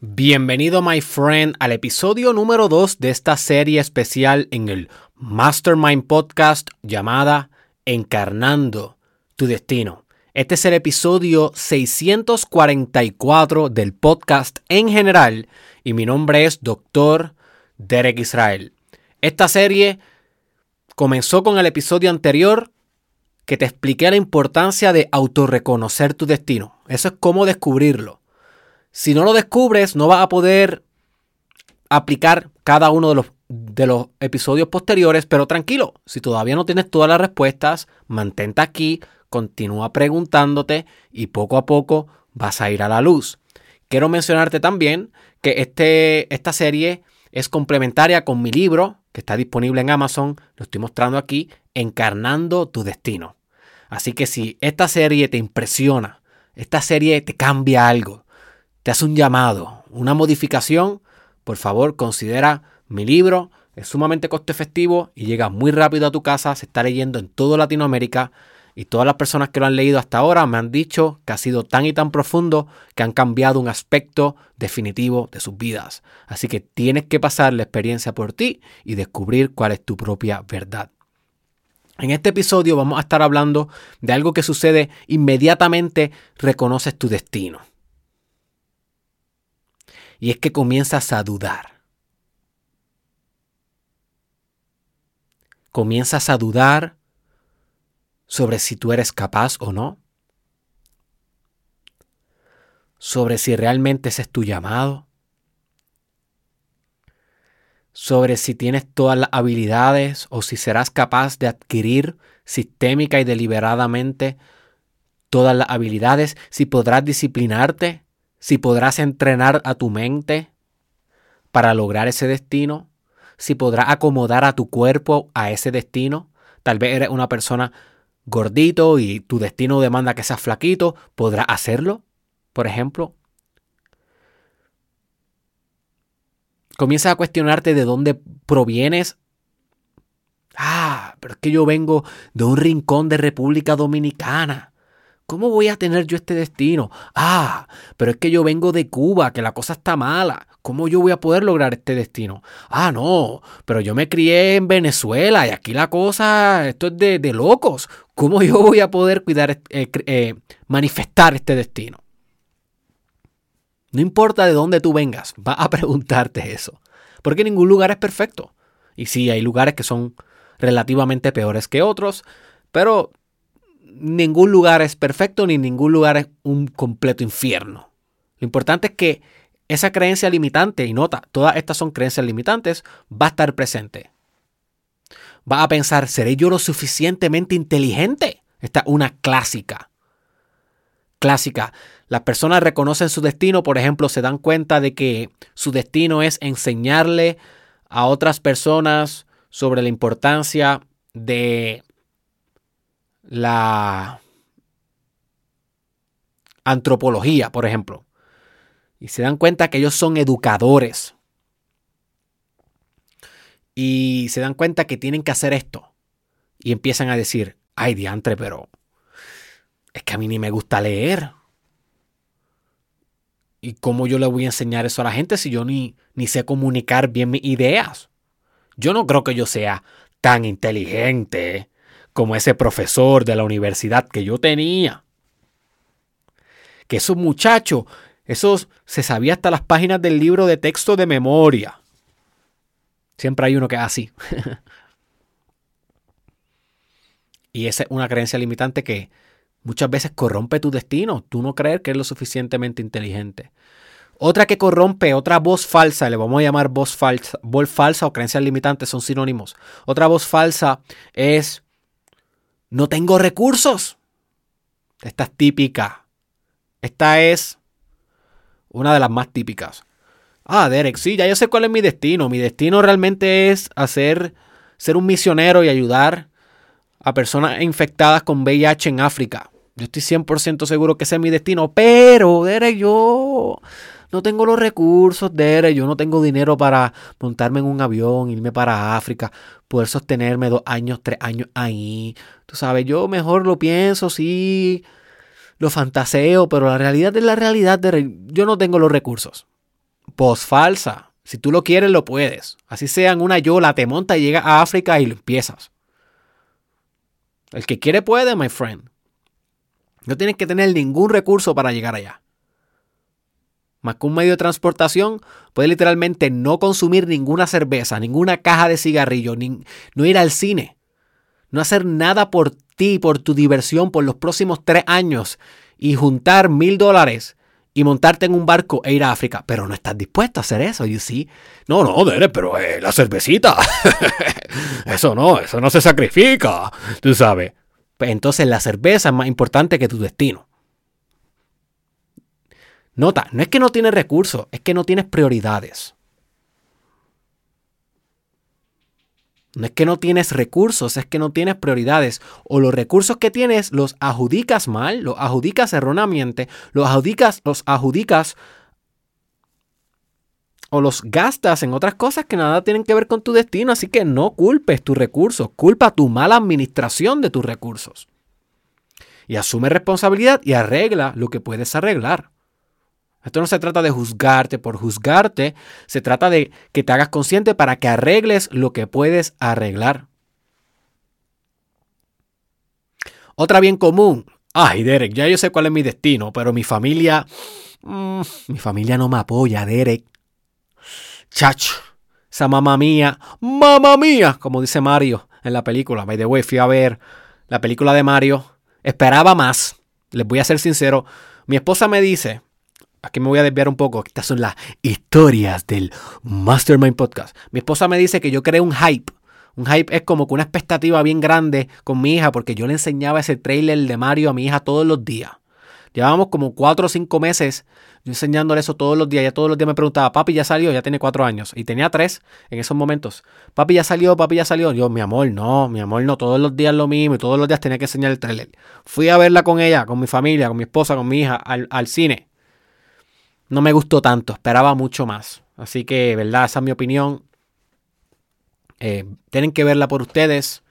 Bienvenido, my friend, al episodio número 2 de esta serie especial en el Mastermind Podcast llamada Encarnando tu Destino. Este es el episodio 644 del podcast en general y mi nombre es Dr. Derek Israel. Esta serie comenzó con el episodio anterior que te expliqué la importancia de autorreconocer tu destino. Eso es cómo descubrirlo. Si no lo descubres, no vas a poder aplicar cada uno de los, de los episodios posteriores, pero tranquilo, si todavía no tienes todas las respuestas, mantente aquí, continúa preguntándote y poco a poco vas a ir a la luz. Quiero mencionarte también que este, esta serie es complementaria con mi libro, que está disponible en Amazon, lo estoy mostrando aquí, Encarnando tu Destino. Así que si esta serie te impresiona, esta serie te cambia algo, te hace un llamado, una modificación, por favor considera mi libro. Es sumamente costo efectivo y llega muy rápido a tu casa. Se está leyendo en toda Latinoamérica y todas las personas que lo han leído hasta ahora me han dicho que ha sido tan y tan profundo que han cambiado un aspecto definitivo de sus vidas. Así que tienes que pasar la experiencia por ti y descubrir cuál es tu propia verdad. En este episodio vamos a estar hablando de algo que sucede inmediatamente reconoces tu destino. Y es que comienzas a dudar. Comienzas a dudar sobre si tú eres capaz o no. Sobre si realmente ese es tu llamado sobre si tienes todas las habilidades o si serás capaz de adquirir sistémica y deliberadamente todas las habilidades, si podrás disciplinarte, si podrás entrenar a tu mente para lograr ese destino, si podrás acomodar a tu cuerpo a ese destino. Tal vez eres una persona gordito y tu destino demanda que seas flaquito, ¿podrás hacerlo? Por ejemplo, comienzas a cuestionarte de dónde provienes. Ah, pero es que yo vengo de un rincón de República Dominicana. ¿Cómo voy a tener yo este destino? Ah, pero es que yo vengo de Cuba, que la cosa está mala. ¿Cómo yo voy a poder lograr este destino? Ah, no, pero yo me crié en Venezuela y aquí la cosa, esto es de, locos. ¿Cómo yo voy a poder cuidar, eh, eh, manifestar este destino? No importa de dónde tú vengas, va a preguntarte eso. Porque ningún lugar es perfecto. Y sí, hay lugares que son relativamente peores que otros, pero ningún lugar es perfecto ni ningún lugar es un completo infierno. Lo importante es que esa creencia limitante, y nota, todas estas son creencias limitantes, va a estar presente. Va a pensar, ¿seré yo lo suficientemente inteligente? Esta es una clásica. Clásica. Las personas reconocen su destino, por ejemplo, se dan cuenta de que su destino es enseñarle a otras personas sobre la importancia de la antropología, por ejemplo. Y se dan cuenta que ellos son educadores. Y se dan cuenta que tienen que hacer esto. Y empiezan a decir, ay diantre, pero es que a mí ni me gusta leer. ¿Y cómo yo le voy a enseñar eso a la gente si yo ni, ni sé comunicar bien mis ideas? Yo no creo que yo sea tan inteligente como ese profesor de la universidad que yo tenía. Que esos muchachos, esos se sabía hasta las páginas del libro de texto de memoria. Siempre hay uno que es así. y esa es una creencia limitante que muchas veces corrompe tu destino, tú no creer que eres lo suficientemente inteligente. Otra que corrompe, otra voz falsa, le vamos a llamar voz falsa, voz falsa o creencias limitantes son sinónimos. Otra voz falsa es, no tengo recursos. Esta es típica. Esta es una de las más típicas. Ah, Derek, sí, ya yo sé cuál es mi destino. Mi destino realmente es hacer, ser un misionero y ayudar a personas infectadas con VIH en África. Yo estoy 100% seguro que ese es mi destino, pero, Derek, yo no tengo los recursos, Derek, yo no tengo dinero para montarme en un avión, irme para África, poder sostenerme dos años, tres años ahí. Tú sabes, yo mejor lo pienso, sí, lo fantaseo, pero la realidad es la realidad, Derek, yo no tengo los recursos. Post falsa. Si tú lo quieres, lo puedes. Así sea en una yola, te monta y llega a África y lo empiezas. El que quiere puede, my friend. No tienes que tener ningún recurso para llegar allá. Más que un medio de transportación, puedes literalmente no consumir ninguna cerveza, ninguna caja de cigarrillo, no ir al cine, no hacer nada por ti, por tu diversión por los próximos tres años y juntar mil dólares y montarte en un barco e ir a África. Pero no estás dispuesto a hacer eso, you see. No, no, Dere, pero eh, la cervecita. eso no, eso no se sacrifica, tú sabes. Pues entonces la cerveza es más importante que tu destino. Nota, no es que no tienes recursos, es que no tienes prioridades. No es que no tienes recursos, es que no tienes prioridades. O los recursos que tienes los adjudicas mal, los adjudicas erróneamente, los adjudicas, los adjudicas o los gastas en otras cosas que nada tienen que ver con tu destino. Así que no culpes tus recursos, culpa tu mala administración de tus recursos. Y asume responsabilidad y arregla lo que puedes arreglar. Esto no se trata de juzgarte por juzgarte, se trata de que te hagas consciente para que arregles lo que puedes arreglar. Otra bien común. Ay, Derek, ya yo sé cuál es mi destino, pero mi familia... Mm, mi familia no me apoya, Derek. Chacho, esa mamá mía, mamá mía, como dice Mario en la película. By the way, fui a ver la película de Mario. Esperaba más. Les voy a ser sincero. Mi esposa me dice, aquí me voy a desviar un poco. Estas son las historias del Mastermind Podcast. Mi esposa me dice que yo creé un hype. Un hype es como que una expectativa bien grande con mi hija porque yo le enseñaba ese trailer de Mario a mi hija todos los días. Llevábamos como cuatro o cinco meses yo enseñándole eso todos los días. Ya todos los días me preguntaba, papi, ya salió, ya tiene cuatro años. Y tenía tres en esos momentos. Papi, ya salió, papi, ya salió. Yo, mi amor, no, mi amor, no. Todos los días lo mismo y todos los días tenía que enseñar el trailer. Fui a verla con ella, con mi familia, con mi esposa, con mi hija, al, al cine no me gustó tanto, esperaba mucho más. Así que, ¿verdad? Esa es mi opinión. Eh, tienen que verla por ustedes.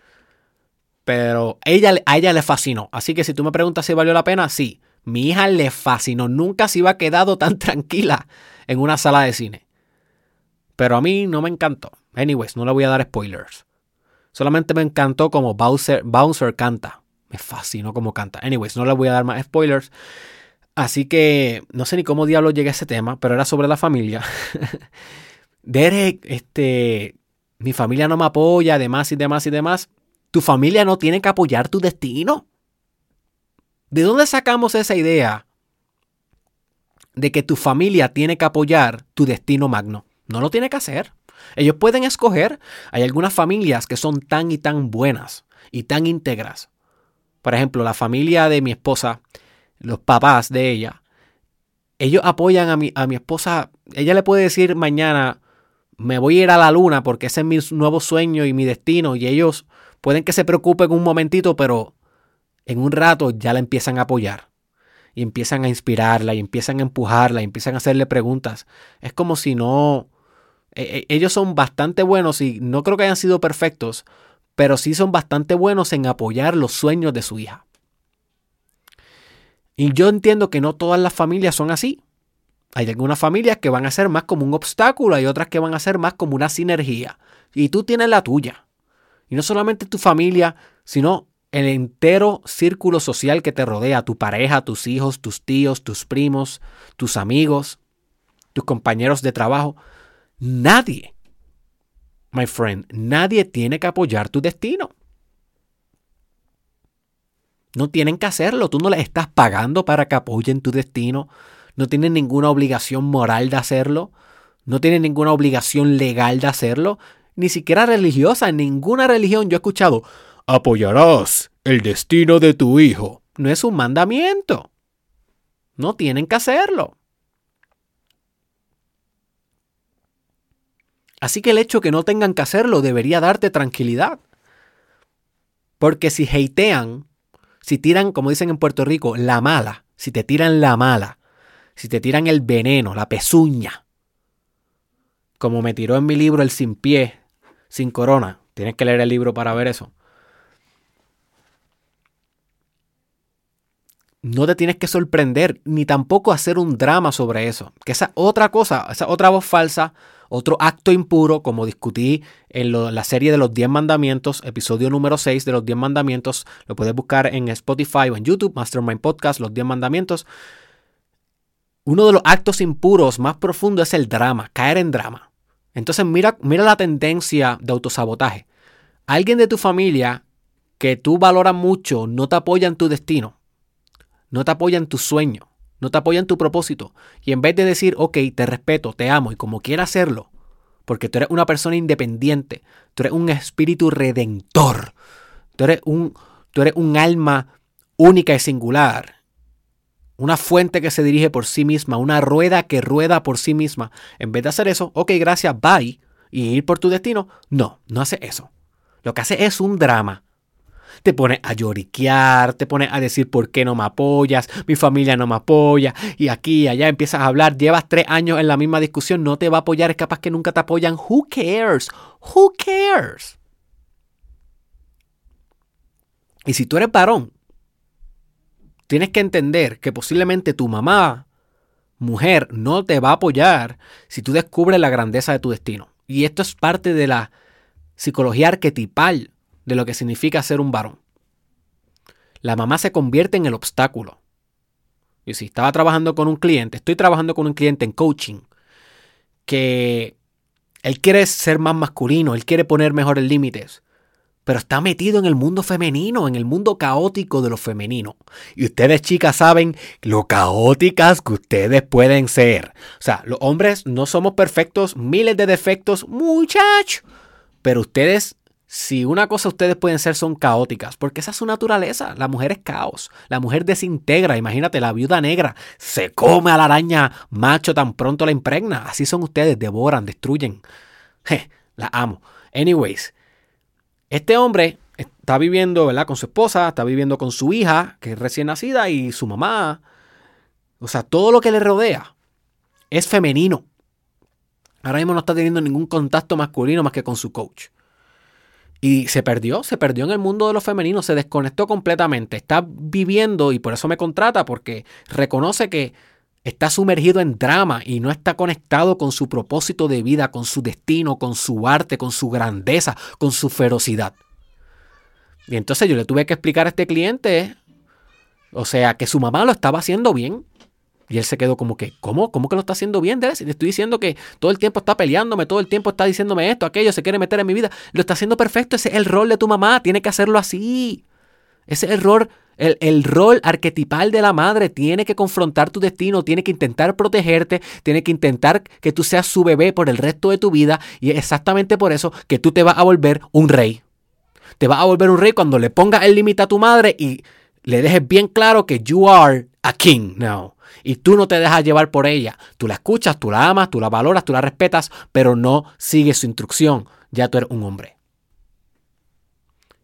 Pero ella, a ella le fascinó. Así que si tú me preguntas si valió la pena, sí. Mi hija le fascinó. Nunca se iba quedado tan tranquila en una sala de cine. Pero a mí no me encantó. Anyways, no le voy a dar spoilers. Solamente me encantó como Bowser, Bouncer canta. Me fascinó como canta. Anyways, no le voy a dar más spoilers. Así que no sé ni cómo diablo llegué a ese tema, pero era sobre la familia. Derek, este, mi familia no me apoya, además y demás y demás. Tu familia no tiene que apoyar tu destino. ¿De dónde sacamos esa idea de que tu familia tiene que apoyar tu destino magno? No lo tiene que hacer. Ellos pueden escoger. Hay algunas familias que son tan y tan buenas y tan íntegras. Por ejemplo, la familia de mi esposa los papás de ella, ellos apoyan a mi, a mi esposa. Ella le puede decir mañana, me voy a ir a la luna porque ese es mi nuevo sueño y mi destino. Y ellos pueden que se preocupen un momentito, pero en un rato ya la empiezan a apoyar. Y empiezan a inspirarla, y empiezan a empujarla, y empiezan a hacerle preguntas. Es como si no... E, e, ellos son bastante buenos y no creo que hayan sido perfectos, pero sí son bastante buenos en apoyar los sueños de su hija. Y yo entiendo que no todas las familias son así. Hay algunas familias que van a ser más como un obstáculo, hay otras que van a ser más como una sinergia. Y tú tienes la tuya. Y no solamente tu familia, sino el entero círculo social que te rodea, tu pareja, tus hijos, tus tíos, tus primos, tus amigos, tus compañeros de trabajo. Nadie, my friend, nadie tiene que apoyar tu destino. No tienen que hacerlo. Tú no les estás pagando para que apoyen tu destino. No tienen ninguna obligación moral de hacerlo. No tienen ninguna obligación legal de hacerlo. Ni siquiera religiosa. En ninguna religión yo he escuchado, apoyarás el destino de tu hijo. No es un mandamiento. No tienen que hacerlo. Así que el hecho que no tengan que hacerlo debería darte tranquilidad. Porque si hatean si tiran, como dicen en Puerto Rico, la mala, si te tiran la mala, si te tiran el veneno, la pezuña, como me tiró en mi libro El sin pie, sin corona, tienes que leer el libro para ver eso. No te tienes que sorprender, ni tampoco hacer un drama sobre eso. Que esa otra cosa, esa otra voz falsa, otro acto impuro, como discutí en la serie de los 10 mandamientos, episodio número 6 de los 10 mandamientos, lo puedes buscar en Spotify o en YouTube, Mastermind Podcast, los 10 mandamientos. Uno de los actos impuros más profundos es el drama, caer en drama. Entonces mira, mira la tendencia de autosabotaje. Alguien de tu familia que tú valoras mucho no te apoya en tu destino no te apoya en tu sueño, no te apoya en tu propósito. Y en vez de decir, ok, te respeto, te amo y como quiera hacerlo, porque tú eres una persona independiente, tú eres un espíritu redentor, tú eres un, tú eres un alma única y singular, una fuente que se dirige por sí misma, una rueda que rueda por sí misma. En vez de hacer eso, ok, gracias, bye, y ir por tu destino, no, no hace eso. Lo que hace es un drama te pones a lloriquear, te pones a decir por qué no me apoyas, mi familia no me apoya, y aquí y allá empiezas a hablar, llevas tres años en la misma discusión, no te va a apoyar, es capaz que nunca te apoyan. Who cares? Who cares? Y si tú eres varón, tienes que entender que posiblemente tu mamá, mujer, no te va a apoyar si tú descubres la grandeza de tu destino. Y esto es parte de la psicología arquetipal de lo que significa ser un varón. La mamá se convierte en el obstáculo. Y si estaba trabajando con un cliente, estoy trabajando con un cliente en coaching, que él quiere ser más masculino, él quiere poner mejores límites, pero está metido en el mundo femenino, en el mundo caótico de lo femenino. Y ustedes chicas saben lo caóticas que ustedes pueden ser. O sea, los hombres no somos perfectos, miles de defectos, muchachos. Pero ustedes si una cosa ustedes pueden ser son caóticas, porque esa es su naturaleza. La mujer es caos. La mujer desintegra. Imagínate, la viuda negra se come a la araña macho tan pronto la impregna. Así son ustedes, devoran, destruyen. la amo. Anyways, este hombre está viviendo, ¿verdad? Con su esposa, está viviendo con su hija, que es recién nacida, y su mamá. O sea, todo lo que le rodea es femenino. Ahora mismo no está teniendo ningún contacto masculino más que con su coach. Y se perdió, se perdió en el mundo de los femeninos, se desconectó completamente. Está viviendo, y por eso me contrata, porque reconoce que está sumergido en drama y no está conectado con su propósito de vida, con su destino, con su arte, con su grandeza, con su ferocidad. Y entonces yo le tuve que explicar a este cliente, o sea, que su mamá lo estaba haciendo bien, y él se quedó como que, ¿cómo? ¿Cómo que lo está haciendo bien? Le estoy diciendo que todo el tiempo está peleándome, todo el tiempo está diciéndome esto, aquello, se quiere meter en mi vida. Lo está haciendo perfecto, ese es el rol de tu mamá, tiene que hacerlo así. Ese es el rol, el, el, rol arquetipal de la madre. Tiene que confrontar tu destino, tiene que intentar protegerte, tiene que intentar que tú seas su bebé por el resto de tu vida. Y es exactamente por eso que tú te vas a volver un rey. Te vas a volver un rey cuando le pongas el límite a tu madre y le dejes bien claro que you are a king now y tú no te dejas llevar por ella. Tú la escuchas, tú la amas, tú la valoras, tú la respetas, pero no sigues su instrucción. Ya tú eres un hombre.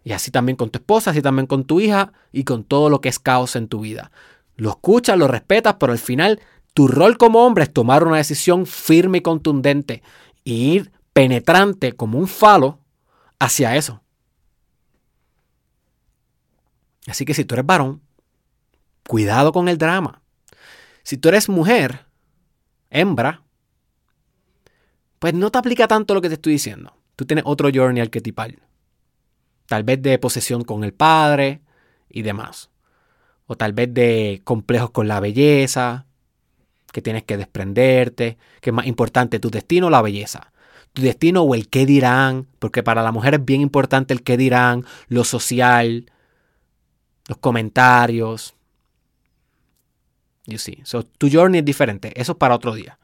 Y así también con tu esposa, así también con tu hija y con todo lo que es caos en tu vida. Lo escuchas, lo respetas, pero al final tu rol como hombre es tomar una decisión firme y contundente y ir penetrante como un falo hacia eso. Así que si tú eres varón, cuidado con el drama. Si tú eres mujer, hembra, pues no te aplica tanto lo que te estoy diciendo. Tú tienes otro journey arquetipal. Tal vez de posesión con el padre y demás. O tal vez de complejos con la belleza, que tienes que desprenderte, que es más importante tu destino o la belleza. Tu destino o el qué dirán, porque para la mujer es bien importante el qué dirán, lo social, los comentarios, You see. So, tu journey es diferente. Eso es para otro día.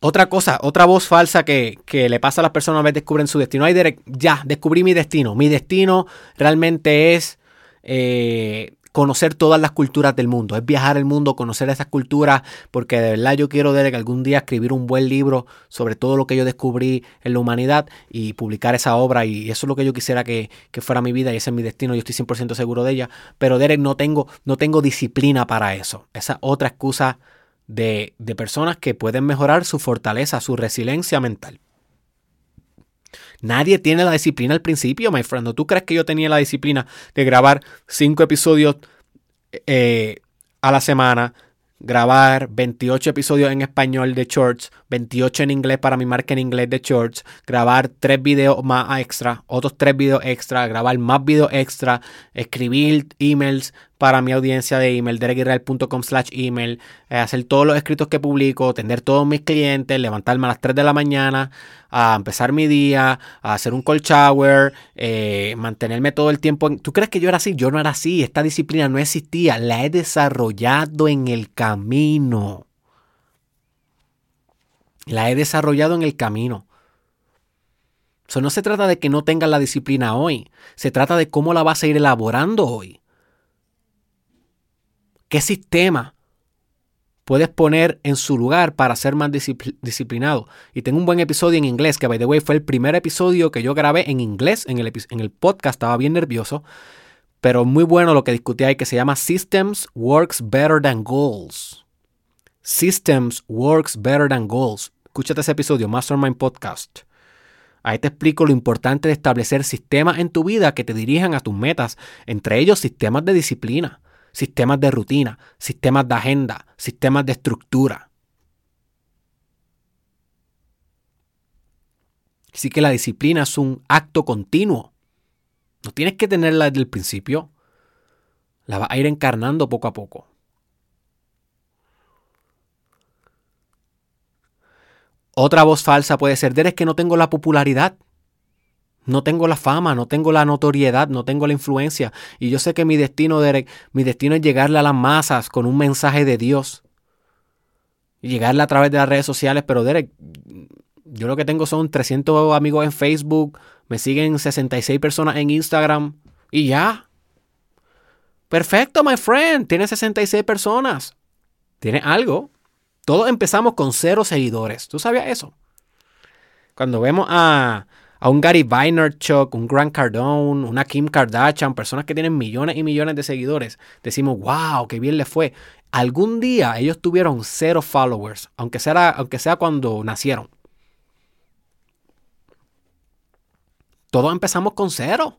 Otra cosa, otra voz falsa que, le pasa a las personas a vez descubren su destino. Ay, ya, descubrí mi destino. Mi destino realmente es eh, conocer todas las culturas del mundo, es viajar el mundo, conocer esas culturas, porque de verdad yo quiero que algún día escribir un buen libro sobre todo lo que yo descubrí en la humanidad y publicar esa obra y eso es lo que yo quisiera que, fuera mi vida y ese es mi destino, yo estoy 100% seguro de ella, pero Derek no tengo, no tengo disciplina para eso, esa otra excusa de, de personas que pueden mejorar su fortaleza, su resiliencia mental. Nadie tiene la disciplina al principio, my friend. ¿Tú crees que yo tenía la disciplina de grabar cinco episodios eh, a la semana? grabar 28 episodios en español de Shorts, 28 en inglés para mi marca en inglés de Shorts, grabar 3 videos más extra, otros 3 videos extra, grabar más videos extra, escribir emails para mi audiencia de email, derekisrael.com slash email, eh, hacer todos los escritos que publico, atender todos mis clientes, levantarme a las 3 de la mañana, a empezar mi día, a hacer un cold shower, eh, mantenerme todo el tiempo. ¿Tú crees que yo era así? Yo no era así. Esta disciplina no existía. La he desarrollado en el camino. La he desarrollado en el camino. Eso no se trata de que no tengas la disciplina hoy. Se trata de cómo la vas a ir elaborando hoy. ¿Qué sistema puedes poner en su lugar para ser más disciplinado? Y tengo un buen episodio en inglés, que by the way fue el primer episodio que yo grabé en inglés en el, en el podcast, estaba bien nervioso, pero muy bueno lo que discutí ahí, que se llama Systems Works Better Than Goals. Systems Works Better Than Goals. Escúchate ese episodio, Mastermind Podcast. Ahí te explico lo importante de establecer sistemas en tu vida que te dirijan a tus metas, entre ellos sistemas de disciplina sistemas de rutina, sistemas de agenda, sistemas de estructura. Así que la disciplina es un acto continuo. No tienes que tenerla desde el principio. La vas a ir encarnando poco a poco. Otra voz falsa puede ser, Derek, que no tengo la popularidad. No tengo la fama, no tengo la notoriedad, no tengo la influencia. Y yo sé que mi destino, Derek, mi destino es llegarle a las masas con un mensaje de Dios. Llegarle a través de las redes sociales. Pero Derek, yo lo que tengo son 300 amigos en Facebook, me siguen 66 personas en Instagram y ya. Perfecto, my friend. Tiene 66 personas. Tiene algo. Todos empezamos con cero seguidores. ¿Tú sabías eso? Cuando vemos a, a un Gary Vaynerchuk, un Grant Cardone, una Kim Kardashian, personas que tienen millones y millones de seguidores, decimos, wow, qué bien le fue. Algún día ellos tuvieron cero followers, aunque sea, aunque sea cuando nacieron. Todos empezamos con cero.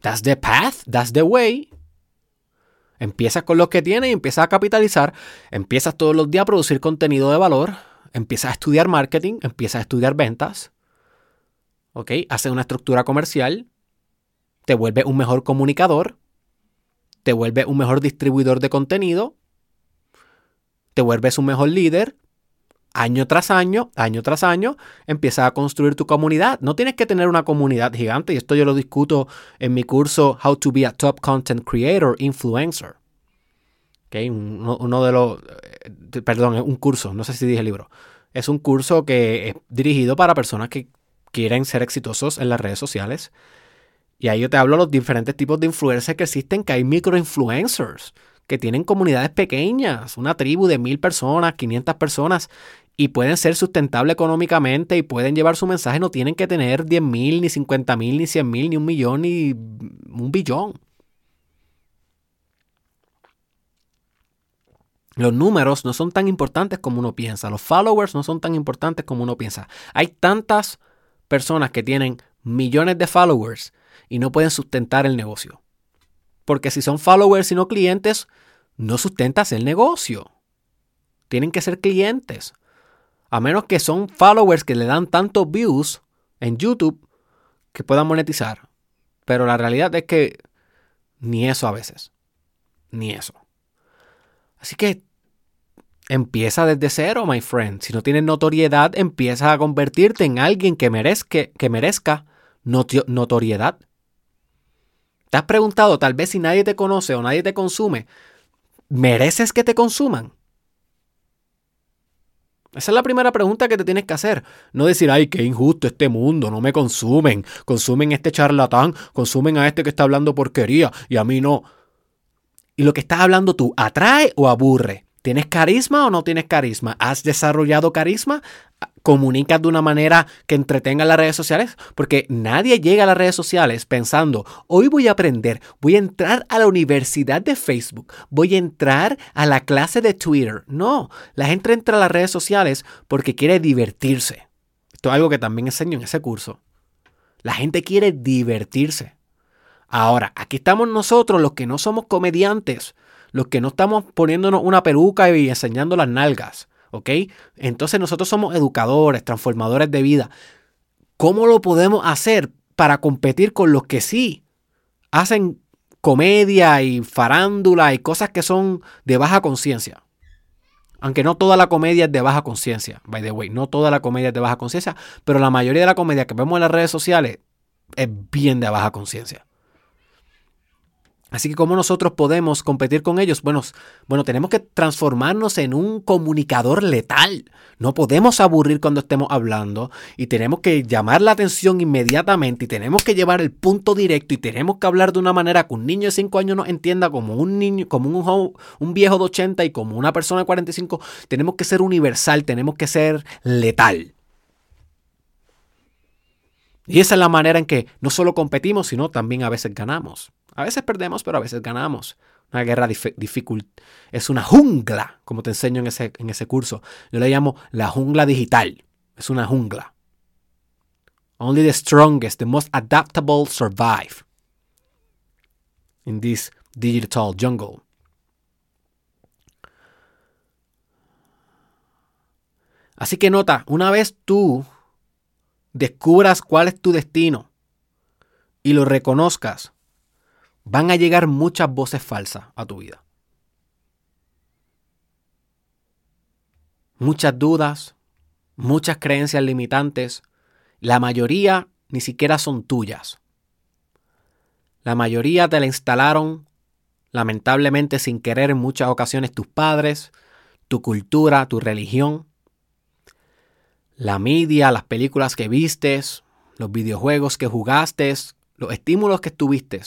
That's the path, that's the way. Empiezas con lo que tienes y empiezas a capitalizar. Empiezas todos los días a producir contenido de valor. Empiezas a estudiar marketing, empiezas a estudiar ventas. ¿Ok? Haces una estructura comercial, te vuelve un mejor comunicador, te vuelve un mejor distribuidor de contenido, te vuelves un mejor líder, año tras año, año tras año, empiezas a construir tu comunidad. No tienes que tener una comunidad gigante, y esto yo lo discuto en mi curso How to be a Top Content Creator Influencer. Okay, uno, uno, de los, eh, perdón, un curso, no sé si dije libro. Es un curso que es dirigido para personas que quieren ser exitosos en las redes sociales. Y ahí yo te hablo de los diferentes tipos de influencers que existen, que hay microinfluencers, que tienen comunidades pequeñas, una tribu de mil personas, 500 personas, y pueden ser sustentables económicamente y pueden llevar su mensaje, no tienen que tener 10 mil, ni 50 mil, ni 100 mil, ni un millón, ni un billón. Los números no son tan importantes como uno piensa, los followers no son tan importantes como uno piensa. Hay tantas personas que tienen millones de followers y no pueden sustentar el negocio. Porque si son followers y no clientes, no sustentas el negocio. Tienen que ser clientes. A menos que son followers que le dan tantos views en YouTube que puedan monetizar. Pero la realidad es que ni eso a veces. Ni eso. Así que Empieza desde cero, my friend. Si no tienes notoriedad, empieza a convertirte en alguien que merezca, que merezca notoriedad. ¿Te has preguntado, tal vez si nadie te conoce o nadie te consume, ¿mereces que te consuman? Esa es la primera pregunta que te tienes que hacer. No decir, ay, qué injusto este mundo, no me consumen, consumen este charlatán, consumen a este que está hablando porquería y a mí no. Y lo que estás hablando tú, ¿atrae o aburre? ¿Tienes carisma o no tienes carisma? ¿Has desarrollado carisma? ¿Comunicas de una manera que entretenga las redes sociales? Porque nadie llega a las redes sociales pensando, hoy voy a aprender, voy a entrar a la universidad de Facebook, voy a entrar a la clase de Twitter. No, la gente entra a las redes sociales porque quiere divertirse. Esto es algo que también enseño en ese curso. La gente quiere divertirse. Ahora, aquí estamos nosotros, los que no somos comediantes, los que no estamos poniéndonos una peluca y enseñando las nalgas, ¿ok? Entonces nosotros somos educadores, transformadores de vida. ¿Cómo lo podemos hacer para competir con los que sí hacen comedia y farándula y cosas que son de baja conciencia? Aunque no toda la comedia es de baja conciencia, by the way, no toda la comedia es de baja conciencia, pero la mayoría de la comedia que vemos en las redes sociales es bien de baja conciencia. Así que ¿cómo nosotros podemos competir con ellos? Bueno, bueno, tenemos que transformarnos en un comunicador letal. No podemos aburrir cuando estemos hablando y tenemos que llamar la atención inmediatamente y tenemos que llevar el punto directo y tenemos que hablar de una manera que un niño de 5 años nos entienda como un niño, como un, un viejo de 80 y como una persona de 45. Tenemos que ser universal, tenemos que ser letal. Y esa es la manera en que no solo competimos, sino también a veces ganamos. A veces perdemos, pero a veces ganamos. Una guerra difícil. Es una jungla, como te enseño en ese, en ese curso. Yo le llamo la jungla digital. Es una jungla. Only the strongest, the most adaptable survive in this digital jungle. Así que nota, una vez tú descubras cuál es tu destino y lo reconozcas, van a llegar muchas voces falsas a tu vida. Muchas dudas, muchas creencias limitantes, la mayoría ni siquiera son tuyas. La mayoría te la instalaron, lamentablemente sin querer en muchas ocasiones, tus padres, tu cultura, tu religión, la media, las películas que vistes, los videojuegos que jugaste, los estímulos que tuviste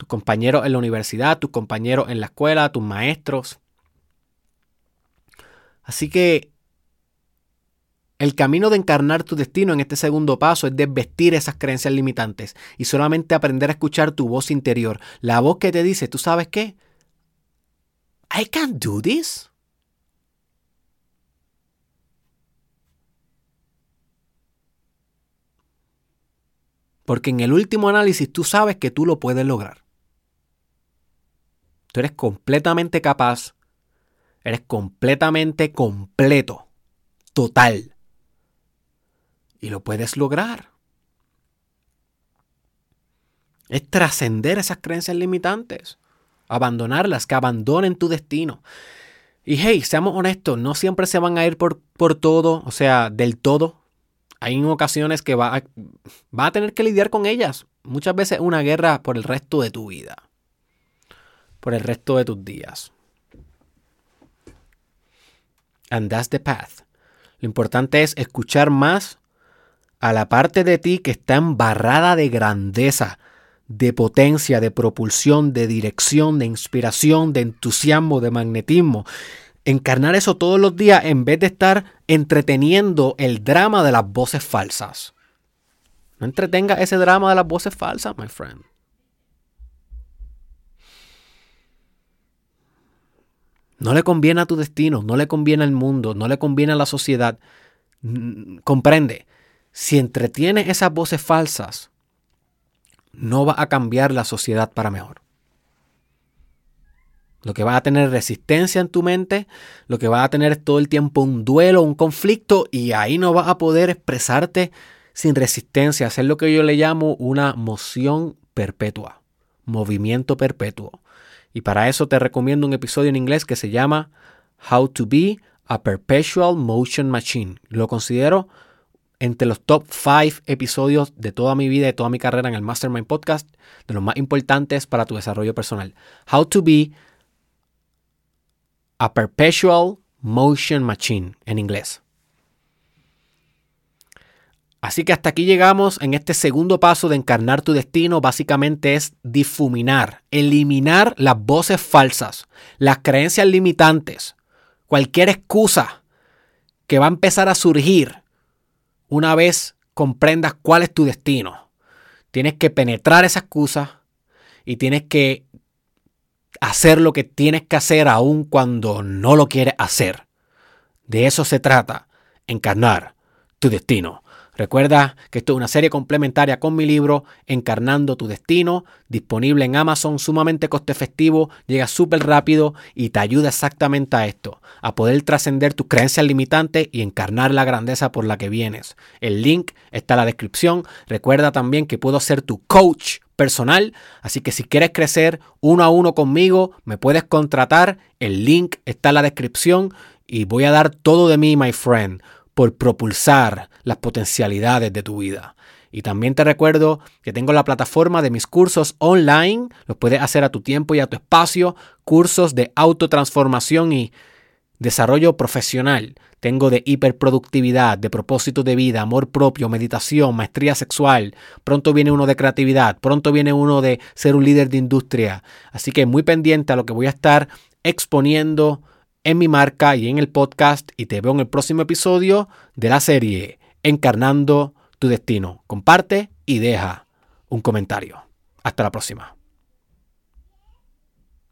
tus compañeros en la universidad, tus compañeros en la escuela, tus maestros. Así que el camino de encarnar tu destino en este segundo paso es desvestir esas creencias limitantes y solamente aprender a escuchar tu voz interior, la voz que te dice, ¿tú sabes qué? I can't do this. Porque en el último análisis tú sabes que tú lo puedes lograr. Tú eres completamente capaz, eres completamente completo, total. Y lo puedes lograr. Es trascender esas creencias limitantes, abandonarlas, que abandonen tu destino. Y hey, seamos honestos, no siempre se van a ir por, por todo, o sea, del todo. Hay ocasiones que va va a tener que lidiar con ellas. Muchas veces una guerra por el resto de tu vida por el resto de tus días. And that's the path. Lo importante es escuchar más a la parte de ti que está embarrada de grandeza, de potencia, de propulsión, de dirección, de inspiración, de entusiasmo, de magnetismo. Encarnar eso todos los días en vez de estar entreteniendo el drama de las voces falsas. No entretenga ese drama de las voces falsas, my friend. No le conviene a tu destino, no le conviene al mundo, no le conviene a la sociedad. Comprende, si entretienes esas voces falsas, no va a cambiar la sociedad para mejor. Lo que va a tener resistencia en tu mente, lo que va a tener es todo el tiempo un duelo, un conflicto, y ahí no vas a poder expresarte sin resistencia, hacer lo que yo le llamo una moción perpetua, movimiento perpetuo. Y para eso te recomiendo un episodio en inglés que se llama How to Be a Perpetual Motion Machine. Lo considero entre los top 5 episodios de toda mi vida y toda mi carrera en el Mastermind Podcast, de los más importantes para tu desarrollo personal. How to Be a Perpetual Motion Machine en inglés. Así que hasta aquí llegamos en este segundo paso de encarnar tu destino. Básicamente es difuminar, eliminar las voces falsas, las creencias limitantes, cualquier excusa que va a empezar a surgir una vez comprendas cuál es tu destino. Tienes que penetrar esa excusa y tienes que hacer lo que tienes que hacer aun cuando no lo quieres hacer. De eso se trata, encarnar tu destino. Recuerda que esto es una serie complementaria con mi libro Encarnando tu Destino, disponible en Amazon, sumamente coste efectivo, llega súper rápido y te ayuda exactamente a esto, a poder trascender tus creencias limitantes y encarnar la grandeza por la que vienes. El link está en la descripción. Recuerda también que puedo ser tu coach personal, así que si quieres crecer uno a uno conmigo, me puedes contratar. El link está en la descripción y voy a dar todo de mí, my friend por propulsar las potencialidades de tu vida. Y también te recuerdo que tengo la plataforma de mis cursos online, los puedes hacer a tu tiempo y a tu espacio, cursos de autotransformación y desarrollo profesional. Tengo de hiperproductividad, de propósito de vida, amor propio, meditación, maestría sexual. Pronto viene uno de creatividad, pronto viene uno de ser un líder de industria. Así que muy pendiente a lo que voy a estar exponiendo en mi marca y en el podcast y te veo en el próximo episodio de la serie Encarnando tu Destino. Comparte y deja un comentario. Hasta la próxima.